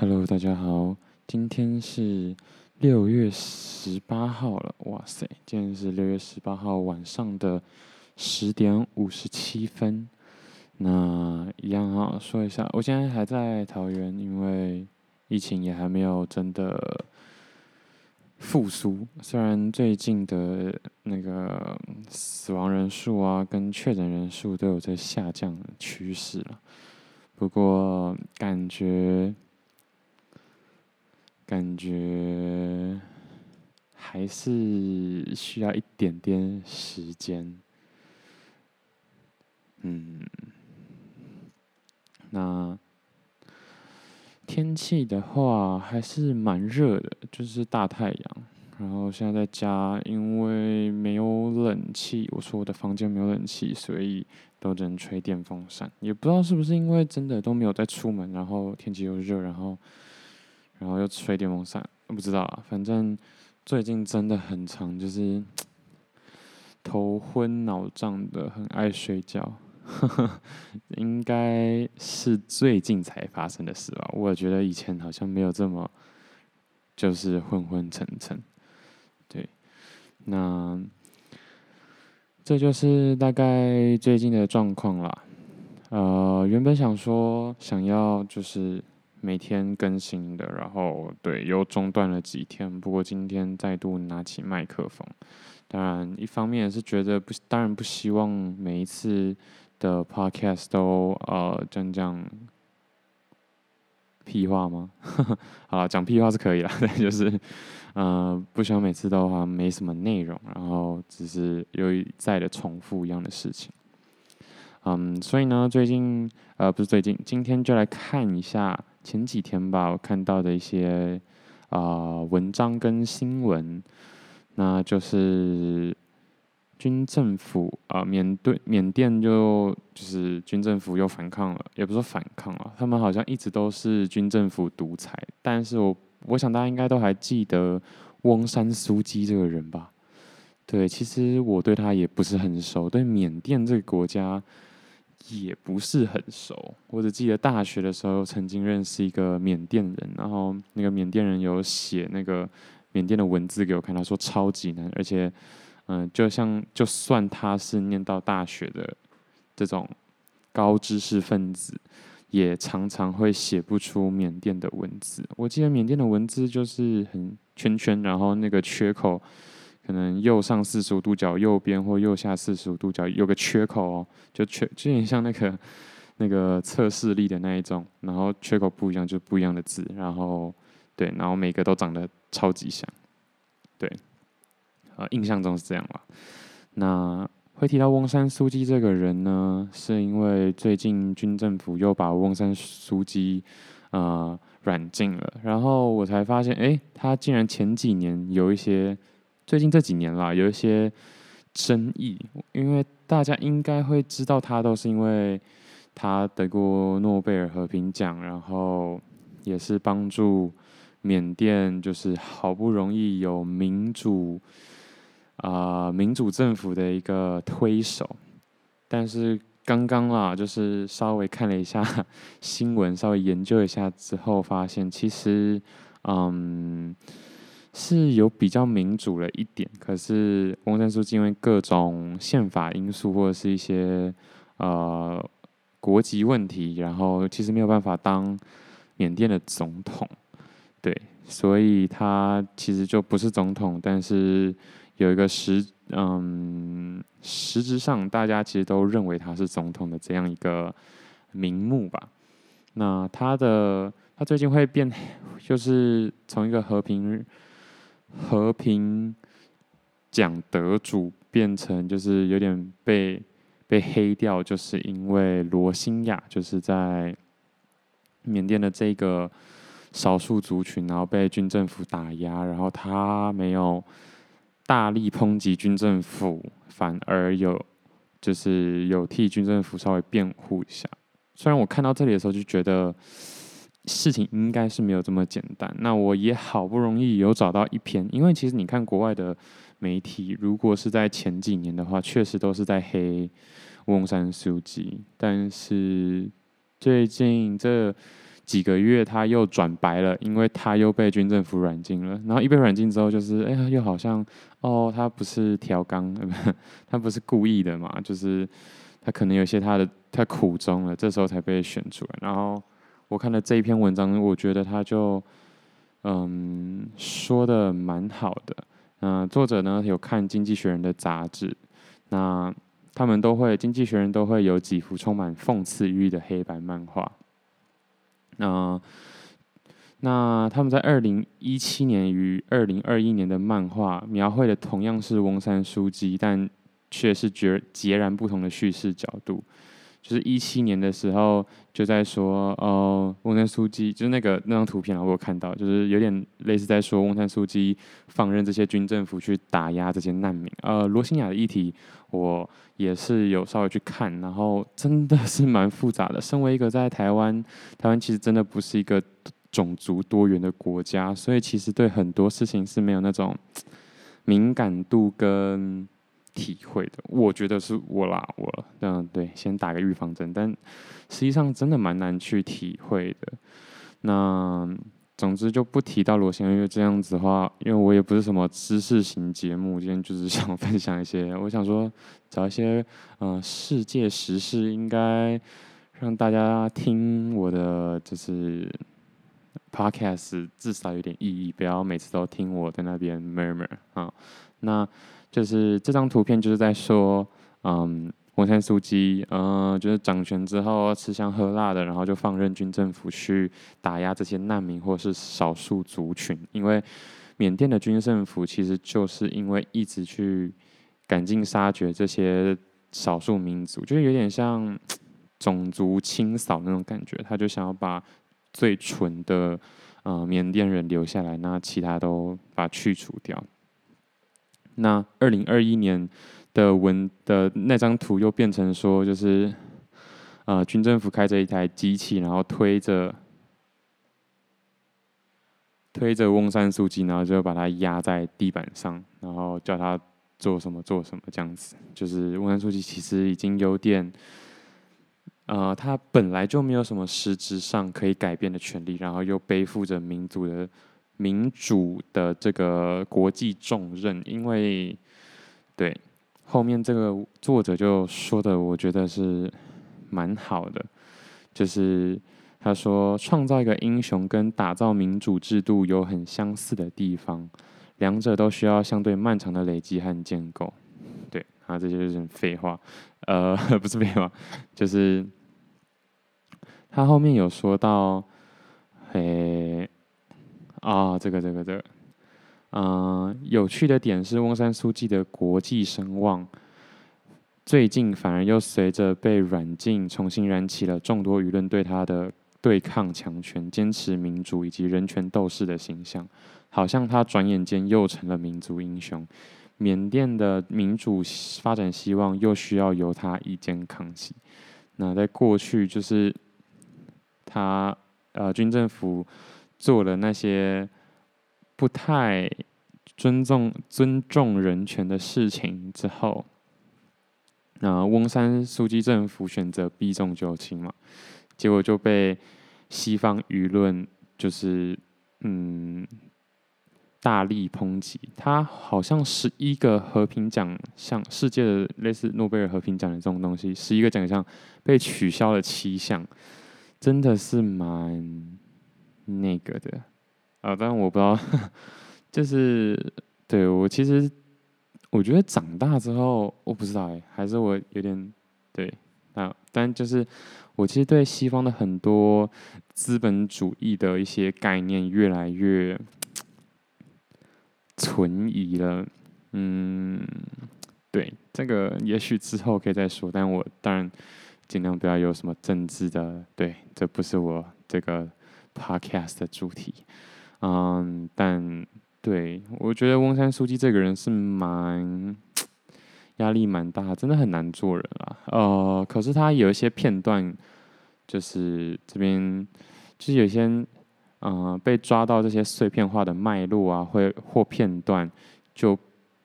Hello，大家好，今天是六月十八号了，哇塞，今天是六月十八号晚上的十点五十七分。那一样哈，说一下，我现在还在桃园，因为疫情也还没有真的复苏。虽然最近的那个死亡人数啊，跟确诊人数都有在下降的趋势了，不过感觉。感觉还是需要一点点时间。嗯，那天气的话还是蛮热的，就是大太阳。然后现在在家，因为没有冷气，我说我的房间没有冷气，所以都只能吹电风扇。也不知道是不是因为真的都没有在出门，然后天气又热，然后。然后又吹电风扇，不知道啊。反正最近真的很长，就是 头昏脑胀的，很爱睡觉。应该是最近才发生的事吧？我觉得以前好像没有这么，就是昏昏沉沉。对，那这就是大概最近的状况啦。呃，原本想说想要就是。每天更新的，然后对，又中断了几天。不过今天再度拿起麦克风，当然一方面是觉得不，当然不希望每一次的 podcast 都呃讲讲屁话吗？好了，讲屁话是可以啦，但就是呃不希望每次都好像没什么内容，然后只是又一再的重复一样的事情。嗯，所以呢，最近呃不是最近，今天就来看一下。前几天吧，我看到的一些啊、文章跟新闻，那就是军政府啊，缅对缅甸就就是军政府又反抗了，也不是说反抗了，他们好像一直都是军政府独裁。但是我我想大家应该都还记得翁山苏姬这个人吧？对，其实我对他也不是很熟，对缅甸这个国家。也不是很熟，我只记得大学的时候曾经认识一个缅甸人，然后那个缅甸人有写那个缅甸的文字给我看，他说超级难，而且，嗯、就像就算他是念到大学的这种高知识分子，也常常会写不出缅甸的文字。我记得缅甸的文字就是很圈圈，然后那个缺口。可能右上四十五度角右边或右下四十五度角有个缺口哦，就缺就有点像那个那个测视力的那一种，然后缺口不一样就不一样的字，然后对，然后每个都长得超级像，对，呃，印象中是这样吧。那会提到翁山苏姬这个人呢，是因为最近军政府又把翁山苏姬呃软禁了，然后我才发现，哎，他竟然前几年有一些。最近这几年啦，有一些争议，因为大家应该会知道他都是因为他得过诺贝尔和平奖，然后也是帮助缅甸，就是好不容易有民主啊、民主政府的一个推手。但是刚刚啦，就是稍微看了一下新闻，稍微研究一下之后，发现其实嗯。是有比较民主了一点，可是翁山苏姬因为各种宪法因素或者是一些呃国籍问题，然后其实没有办法当缅甸的总统，对，所以他其实就不是总统，但是有一个实嗯实质上大家其实都认为他是总统的这样一个名目吧。那他的他最近会变，就是从一个和平。和平奖得主变成就是有点被被黑掉，就是因为罗兴亚就是在缅甸的这个少数族群，然后被军政府打压，然后他没有大力抨击军政府，反而有就是有替军政府稍微辩护一下。虽然我看到这里的时候就觉得。事情应该是没有这么简单。那我也好不容易有找到一篇，因为其实你看国外的媒体，如果是在前几年的话，确实都是在黑翁山书记。但是最近这几个月他又转白了，因为他又被军政府软禁了。然后一被软禁之后，就是哎呀，又好像哦，他不是调缸，他不是故意的嘛，就是他可能有些他的他苦衷了，这时候才被选出来。然后我看了这一篇文章，我觉得他就嗯说的蛮好的。嗯、作者呢有看《经济学人》的杂志，那他们都会，《经济学人》都会有几幅充满讽刺寓意的黑白漫画。那那他们在二零一七年与二零二一年的漫画描绘的同样是翁山书记，但却是截截然不同的叙事角度。就是一七年的时候就在说，哦，翁山苏姬就是那个那张图片啊，我有看到，就是有点类似在说翁山苏姬放任这些军政府去打压这些难民。呃，罗兴亚的议题我也是有稍微去看，然后真的是蛮复杂的。身为一个在台湾，台湾其实真的不是一个种族多元的国家，所以其实对很多事情是没有那种敏感度跟。体会的，我觉得是我啦，我嗯对，先打个预防针，但实际上真的蛮难去体会的。那总之就不提到罗先月，这样子的话，因为我也不是什么知识型节目，今天就是想分享一些，我想说找一些嗯、世界时事，应该让大家听我的就是 podcast 至少有点意义，不要每次都听我在那边 murmur 啊，那。就是这张图片就是在说，嗯，翁山苏姬，嗯，就是掌权之后吃香喝辣的，然后就放任军政府去打压这些难民或是少数族群。因为缅甸的军政府其实就是因为一直去赶尽杀绝这些少数民族，就是有点像 种族清扫那种感觉。他就想要把最纯的，呃，缅甸人留下来，那其他都把它去除掉。那二零二一年的文的那张图又变成说，就是，呃，军政府开着一台机器，然后推着推着翁山书记，然后就把他压在地板上，然后叫他做什么做什么这样子。就是翁山书记其实已经有点，呃，他本来就没有什么实质上可以改变的权利，然后又背负着民族的。民主的这个国际重任，因为对后面这个作者就说的，我觉得是蛮好的，就是他说创造一个英雄跟打造民主制度有很相似的地方，两者都需要相对漫长的累积和建构。对，啊，这就是废话，呃，不是废话，就是他后面有说到，嘿。啊、这个这个这个，嗯、有趣的点是翁山书记的国际声望，最近反而又随着被软禁，重新燃起了众多舆论对他的对抗强权、坚持民主以及人权斗士的形象，好像他转眼间又成了民族英雄。缅甸的民主发展希望又需要由他一肩扛起。那在过去，就是他呃军政府。做了那些不太尊重尊重人权的事情之后，那翁山苏姬政府选择避重就轻嘛，结果就被西方舆论就是嗯大力抨击。他好像十一个和平奖项，世界的类似诺贝尔和平奖的这种东西，十一个奖项被取消了七项，真的是蛮。那个的，啊，但我不知道，就是对我其实，我觉得长大之后，我不知道哎，还是我有点对啊，但就是我其实对西方的很多资本主义的一些概念越来越存疑了，嗯，对，这个也许之后可以再说，但我当然尽量不要有什么政治的，对，这不是我这个。Podcast 的主题，嗯，但对我觉得翁山书记这个人是蛮压力蛮大，真的很难做人啊。呃，可是他有一些片段，就是这边就是有些嗯、呃、被抓到这些碎片化的脉络啊，会或片段就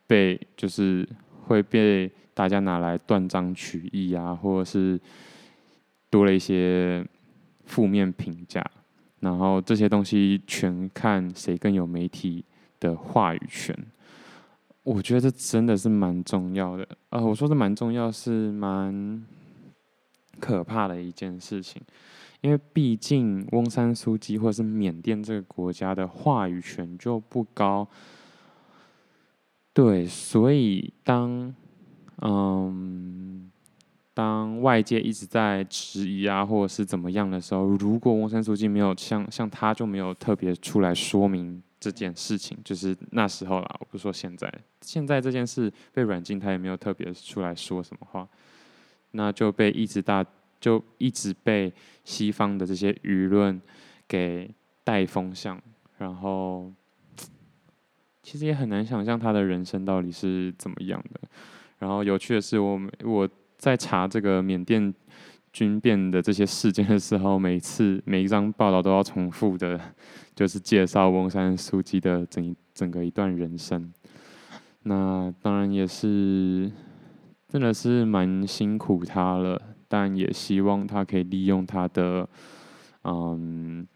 被就是会被大家拿来断章取义啊，或者是多了一些负面评价。然后这些东西全看谁更有媒体的话语权。我觉得这真的是蛮重要的，呃，我说的蛮重要，是蛮可怕的一件事情，因为毕竟翁山书记或者是缅甸这个国家的话语权就不高，对，所以当嗯，当外界一直在质疑啊，或者是怎么样的时候，如果翁山书记没有像像他就没有特别出来说明。这件事情就是那时候啦，我不说现在。现在这件事被软禁，他也没有特别出来说什么话，那就被一直大就一直被西方的这些舆论给带风向，然后其实也很难想象他的人生到底是怎么样的。然后有趣的是，我们我在查这个缅甸军变的这些事件的时候，每次每一张报道都要重复的。就是介绍翁山书记的整整个一段人生，那当然也是真的是蛮辛苦他了，但也希望他可以利用他的嗯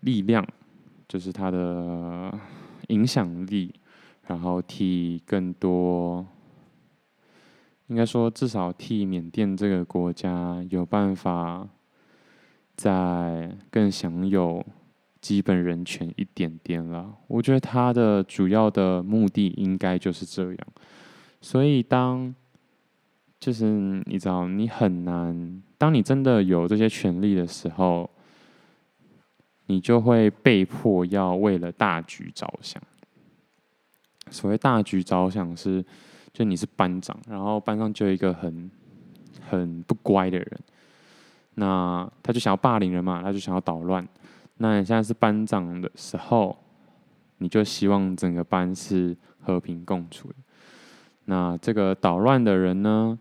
力量，就是他的影响力，然后替更多，应该说至少替缅甸这个国家有办法。在更享有基本人权一点点了，我觉得他的主要的目的应该就是这样。所以当就是你知道，你很难，当你真的有这些权利的时候，你就会被迫要为了大局着想。所谓大局着想是，就你是班长，然后班上就有一个很很不乖的人。那他就想要霸凌人嘛，他就想要捣乱。那你现在是班长的时候，你就希望整个班是和平共处的。那这个捣乱的人呢，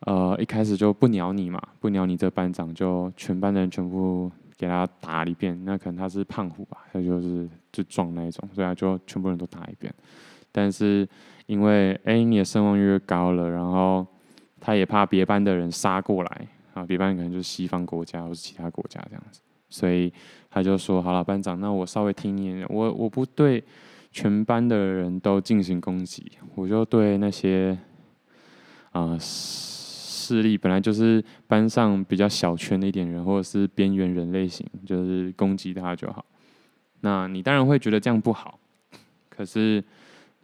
呃，一开始就不鸟你嘛，不鸟你这班长，就全班的人全部给他打了一遍。那可能他是胖虎吧，他就是就壮那一种，所以他就全部人都打一遍。但是因为哎，你的声望越高了，然后他也怕别班的人杀过来。啊，别班可能就是西方国家或是其他国家这样子，所以他就说：“好了，班长，那我稍微听你，我我不对全班的人都进行攻击，我就对那些啊、势力本来就是班上比较小圈的一点人，或者是边缘人类型，就是攻击他就好。那你当然会觉得这样不好，可是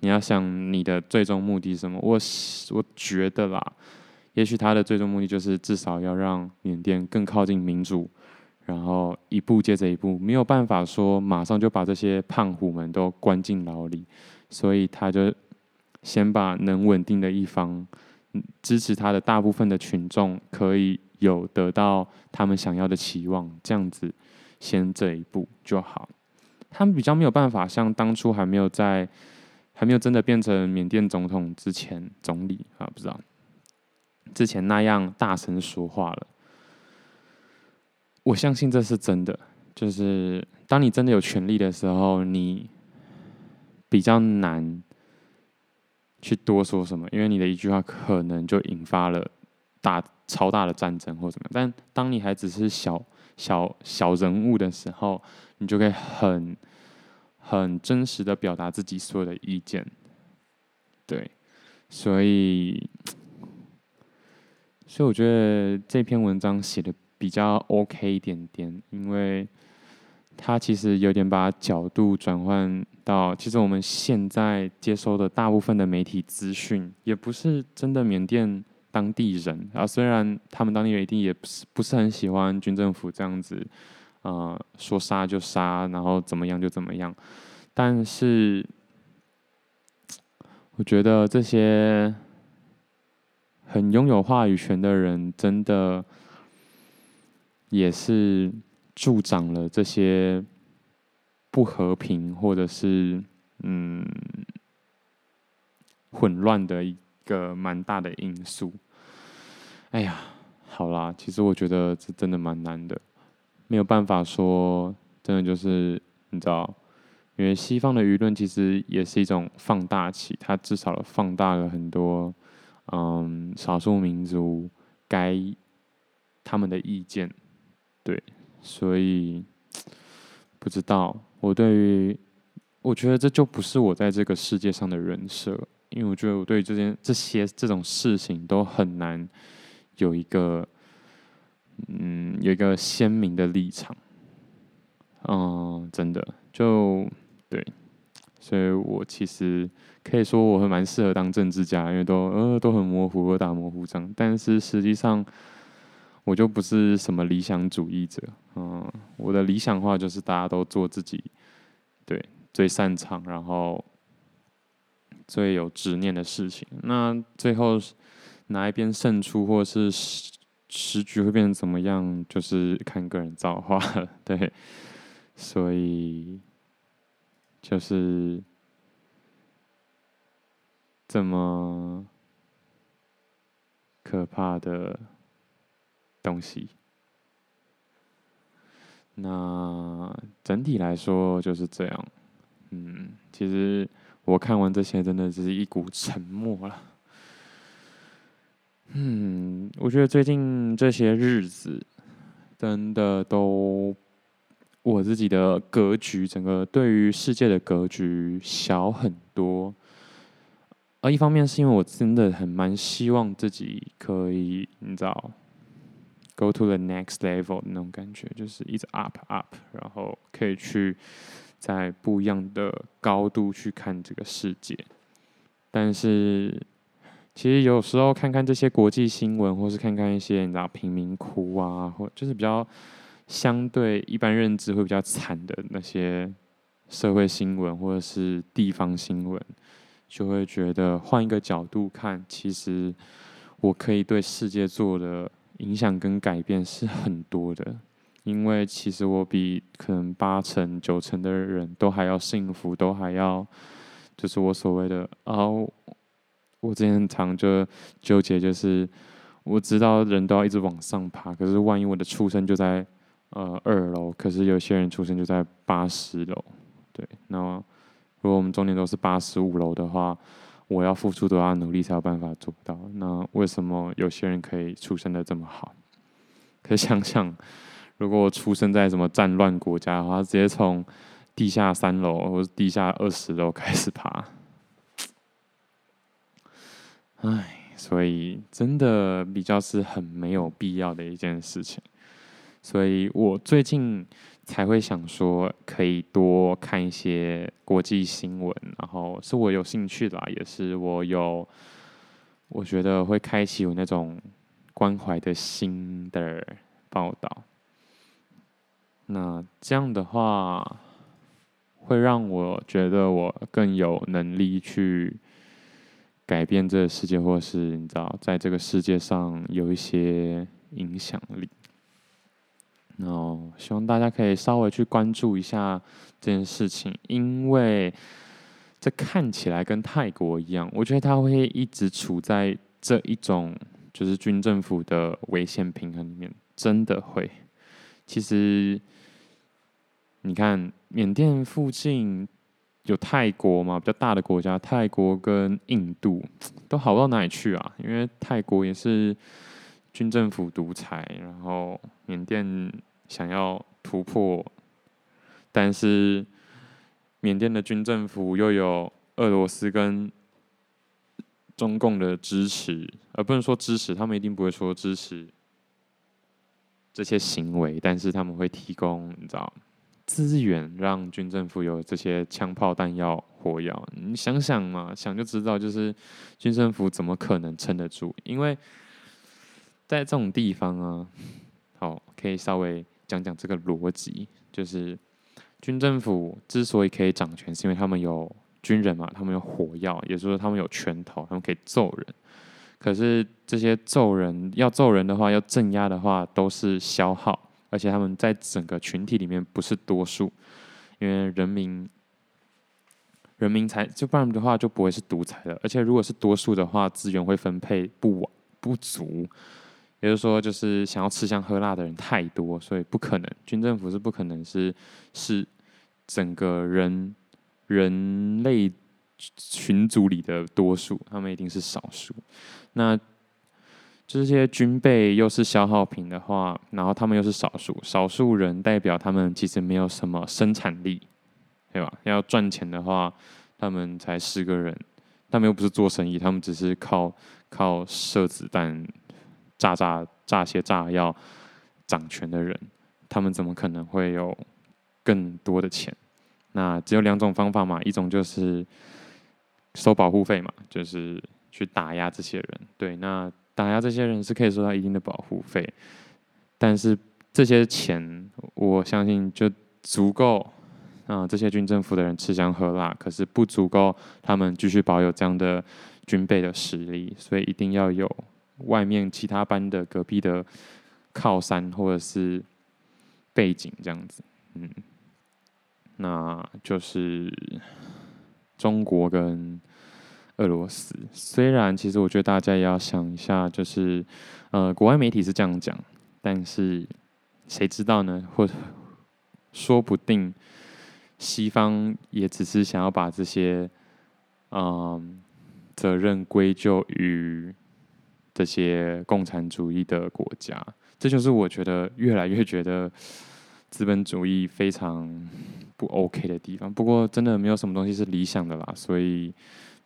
你要想你的最终目的是什么？我我觉得啦。”也许他的最终目的就是至少要让缅甸更靠近民主，然后一步接着一步，没有办法说马上就把这些胖虎们都关进牢里，所以他就先把能稳定的一方，支持他的大部分的群众可以有得到他们想要的期望，这样子先这一步就好。他们比较没有办法像当初还没有在还没有真的变成缅甸总统之前，总理啊，不知道。之前那样大声说话了，我相信这是真的。就是当你真的有权力的时候，你比较难去多说什么，因为你的一句话可能就引发了大超大的战争或怎么样。但当你还只是小小小人物的时候，你就可以很很真实的表达自己所有的意见。对，所以。所以我觉得这篇文章写的比较 OK 一点点，因为他其实有点把角度转换到，其实我们现在接收的大部分的媒体资讯，也不是真的缅甸当地人啊。虽然他们当地人一定也不是不是很喜欢军政府这样子，呃，说杀就杀，然后怎么样就怎么样，但是我觉得这些。很拥有话语权的人，真的也是助长了这些不和平或者是嗯混乱的一个蛮大的因素。哎呀，好啦，其实我觉得这真的蛮难的，没有办法说真的就是你知道，因为西方的舆论其实也是一种放大器，它至少放大了很多。嗯，少数民族该他们的意见，对，所以不知道我对于，我觉得这就不是我在这个世界上的人设，因为我觉得我对这件这些这种事情都很难有一个，嗯，有一个鲜明的立场。嗯，真的就对，所以我其实可以说我还蛮适合当政治家，因为都呃都很模糊，都打模糊仗。但是实际上，我就不是什么理想主义者。嗯，我的理想化就是大家都做自己，对，最擅长，然后最有执念的事情。那最后哪一边胜出，或是时局会变成怎么样，就是看个人造化。对。所以，就是这么可怕的东西。那整体来说就是这样。嗯，其实我看完这些，真的只是一股沉默了。嗯，我觉得最近这些日子，真的都。我自己的格局，整个对于世界的格局小很多。而一方面是因为我真的很蛮希望自己可以，你知道，go to the next level 那种感觉，就是一直 up up，然后可以去在不一样的高度去看这个世界。但是，其实有时候看看这些国际新闻，或是看看一些你知道贫民窟啊，或就是比较。相对一般认知会比较惨的那些社会新闻或者是地方新闻，就会觉得换一个角度看，其实我可以对世界做的影响跟改变是很多的。因为其实我比可能八成九成的人都还要幸福，都还要就是我所谓的哦，我之前常就纠结，就是我知道人都要一直往上爬，可是万一我的出生就在。呃，二楼，可是有些人出生就在八十楼，对。那如果我们中间都是八十五楼的话，我要付出多大努力才有办法做到？那为什么有些人可以出生的这么好？可以想想，如果我出生在什么战乱国家的话，直接从地下三楼或者地下二十楼开始爬，唉，所以真的比较是很没有必要的一件事情。所以我最近才会想说，可以多看一些国际新闻，然后是我有兴趣的，也是我有，我觉得会开启我那种关怀的心的报道。那这样的话，会让我觉得我更有能力去改变这个世界，或是你知道，在这个世界上有一些影响力。然后希望大家可以稍微去关注一下这件事情，因为这看起来跟泰国一样，我觉得它会一直处在这一种就是军政府的危险平衡里面，真的会。其实你看缅甸附近有泰国嘛，比较大的国家，泰国跟印度 都好不到哪里去啊，因为泰国也是。军政府独裁，然后缅甸想要突破，但是缅甸的军政府又有俄罗斯跟中共的支持，而不能说支持，他们一定不会说支持这些行为，但是他们会提供你知道资源，让军政府有这些枪炮弹药火药。你想想嘛，想就知道，就是军政府怎么可能撑得住？因为在这种地方啊，好，可以稍微讲讲这个逻辑，就是军政府之所以可以掌权，是因为他们有军人嘛，他们有火药，也就是说他们有拳头，他们可以揍人。可是这些揍人要揍人的话，要镇压的话，都是消耗，而且他们在整个群体里面不是多数，因为人民人民才就不然的话就不会是独裁的，而且如果是多数的话，资源会分配不不足。也就是说，就是想要吃香喝辣的人太多，所以不可能，军政府是不可能是是整个人人类群组里的多数，他们一定是少数。那这些军备又是消耗品的话，然后他们又是少数，少数人代表他们其实没有什么生产力，对吧？要赚钱的话，他们才十个人，他们又不是做生意，他们只是靠靠射子弹、炸炸炸些炸药掌权的人，他们怎么可能会有更多的钱？那只有两种方法嘛，一种就是收保护费嘛，就是去打压这些人，对，那。打压这些人是可以收到一定的保护费，但是这些钱我相信就足够啊、这些军政府的人吃香喝辣，可是不足够他们继续保有这样的军备的实力，所以一定要有外面其他班的隔壁的靠山或者是背景这样子，嗯，那就是中国跟。俄罗斯虽然，其实我觉得大家也要想一下，就是，呃，国外媒体是这样讲，但是谁知道呢？或说不定西方也只是想要把这些，嗯、责任归咎于这些共产主义的国家。这就是我觉得越来越觉得资本主义非常不 OK 的地方。不过，真的没有什么东西是理想的啦，所以。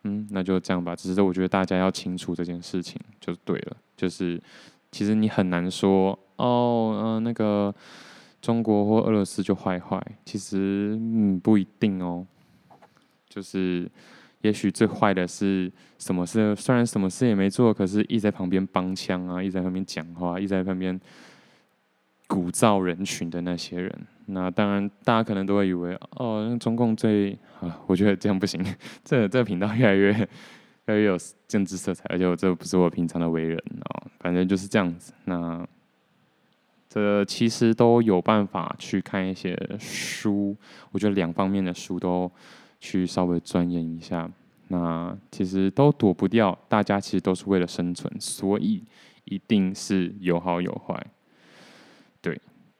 嗯，那就这样吧。只是我觉得大家要清楚这件事情就对了。就是其实你很难说哦，嗯、那个中国或俄罗斯就坏坏。其实嗯不一定哦。就是也许最坏的是什么事？虽然什么事也没做，可是一直在旁边帮腔啊，一直在旁边讲话，一直在旁边鼓噪人群的那些人。那当然，大家可能都会以为哦，那中共最啊，我觉得这样不行。这这频道越来越越来越有政治色彩，而且我这不是我平常的为人哦，反正就是这样子。那这其实都有办法去看一些书，我觉得两方面的书都去稍微钻研一下。那其实都躲不掉，大家其实都是为了生存，所以一定是有好有坏。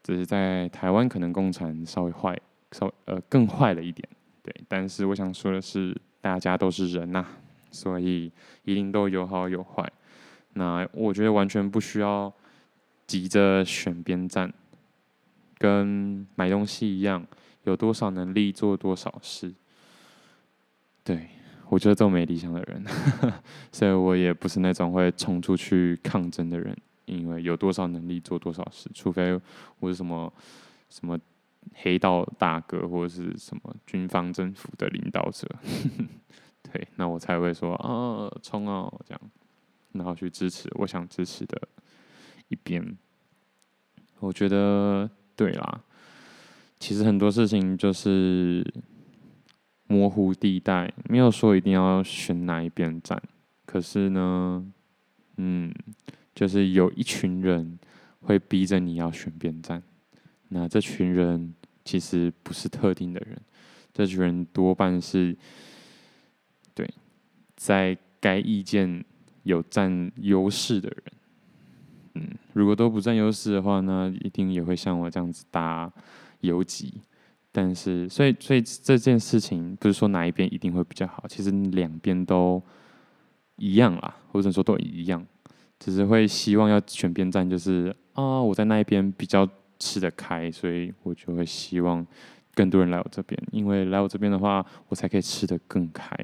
只是在台湾，可能共产稍微坏，稍呃更坏了一点，对。但是我想说的是，大家都是人呐、所以一定都有好有坏。那我觉得完全不需要急着选边站，跟买东西一样，有多少能力做多少事。对，我觉得都没理想的人，所以我也不是那种会冲出去抗争的人。因为有多少能力做多少事，除非我是什么什么黑道大哥或者是什么军方政府的领导者，对，那我才会说啊冲啊这样，然后去支持我想支持的一边。我觉得对啦，其实很多事情就是模糊地带，没有说一定要选哪一边站，可是呢，嗯。就是有一群人会逼着你要选边站，那这群人其实不是特定的人，这群人多半是对在该意见有占优势的人。嗯，如果都不占优势的话，那一定也会像我这样子打游击。但是，所以，所以这件事情不是说哪一边一定会比较好，其实两边都一样啦，或者说都一样。只是会希望要选边站，就是啊，我在那一边比较吃得开，所以我就会希望更多人来我这边，因为来我这边的话，我才可以吃得更开。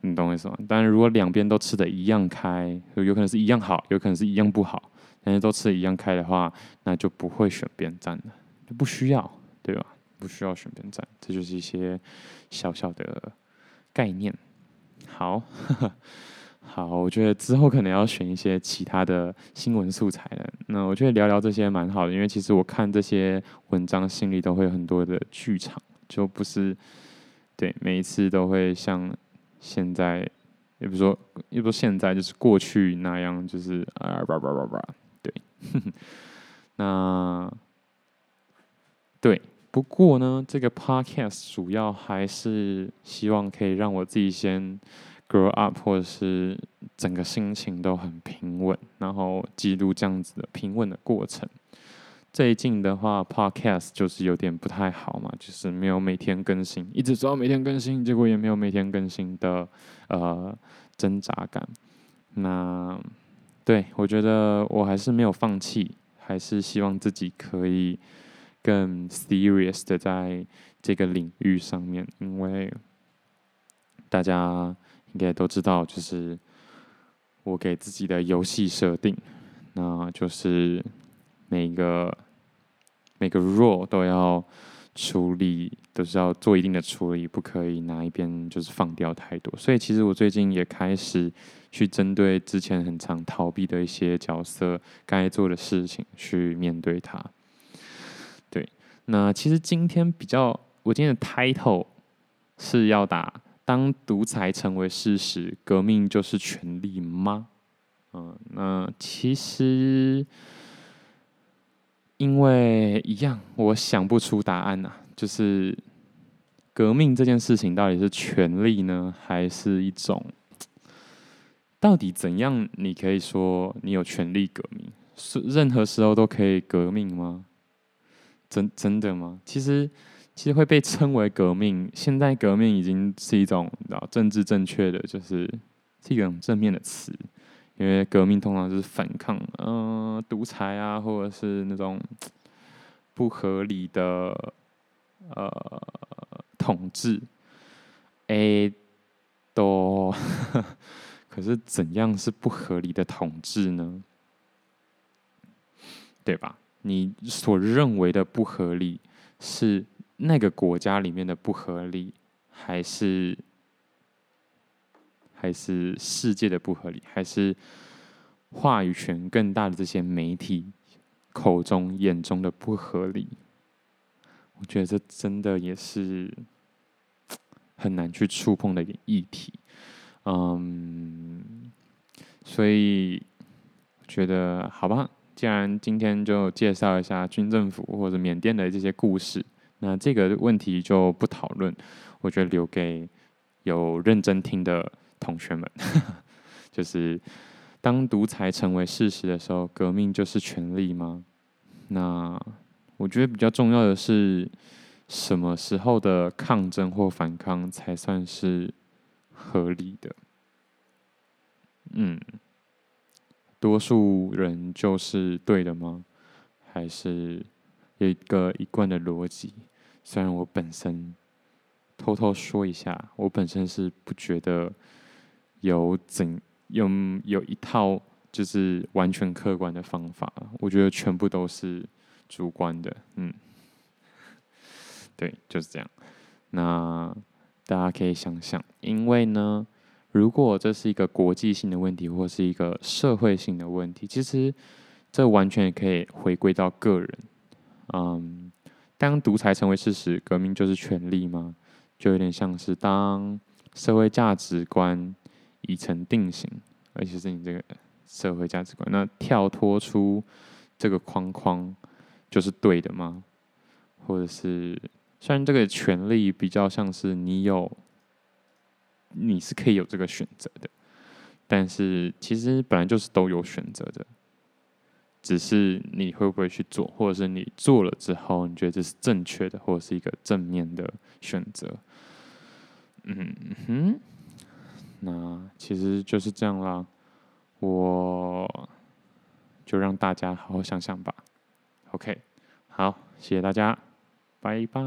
你懂我意思吗？当然，如果两边都吃得一样开，有可能是一样好，有可能是一样不好，但是都吃得一样开的话，那就不会选边站了，就不需要，对吧？不需要选边站，这就是一些小小的概念。好。呵 呵好，我觉得之后可能要选一些其他的新闻素材了。那我觉得聊聊这些蛮好的，因为其实我看这些文章心里都会有很多的剧场，就不是对每一次都会像现在，也不说也不说现在，就是过去那样，就是啊叭叭叭叭，对，那对，不过呢，这个 podcast 主要还是希望可以让我自己先。Grow up，或者是整个心情都很平稳，然后记录这样子的平稳的过程。最近的话，podcast 就是有点不太好嘛，就是没有每天更新，一直说要每天更新，结果也没有每天更新的呃挣扎感。那对，我觉得我还是没有放弃，还是希望自己可以更 serious 的在这个领域上面，因为大家应该都知道，就是我给自己的游戏设定，那就是每个每个 role 都要处理，都是要做一定的处理，不可以哪一边就是放掉太多。所以其实我最近也开始去针对之前很常逃避的一些角色该做的事情去面对它。对，那其实今天比较，我今天的 title 是要打“当独裁成为事实，革命就是权力吗？”嗯，那其实。因为一样，我想不出答案呐、啊。就是革命这件事情，到底是权力呢，还是一种？到底怎样？你可以说你有权力革命，是任何时候都可以革命吗？真真的吗？其实，其实会被称为革命。现在革命已经是一种政治正确的，就是是一种正面的词。因为革命通常就是反抗，嗯、呃，独裁啊，或者是那种不合理的呃统治。诶，都，可是怎样是不合理的统治呢？对吧？你所认为的不合理，是那个国家里面的不合理，还是？还是世界的不合理，还是话语权更大的这些媒体口中眼中的不合理？我觉得这真的也是很难去触碰的一个议题。嗯，所以觉得好吧，既然今天就介绍一下军政府或者缅甸的这些故事，那这个问题就不讨论，我觉得留给有认真听的。同学们，就是当独裁成为事实的时候，革命就是权力吗？那我觉得比较重要的是，什么时候的抗争或反抗才算是合理的？嗯，多数人就是对的吗？还是有一个一贯的逻辑？虽然我本身偷偷说一下，我本身是不觉得。有怎有有一套就是完全客观的方法，我觉得全部都是主观的，嗯，对，就是这样。那大家可以想想，因为呢，如果这是一个国际性的问题，或是一个社会性的问题，其实这完全可以回归到个人。嗯，当独裁成为事实，革命就是权力吗？就有点像是当社会价值观。已成定型，而且是你这个社会价值观。那跳脱出这个框框，就是对的吗？或者是，虽然这个权利比较像是你有，你是可以有这个选择的，但是其实本来就是都有选择的，只是你会不会去做，或者是你做了之后，你觉得这是正确的，或者是一个正面的选择。嗯哼。那其实就是这样啦，我就让大家好好想想吧。OK，好，谢谢大家，拜拜。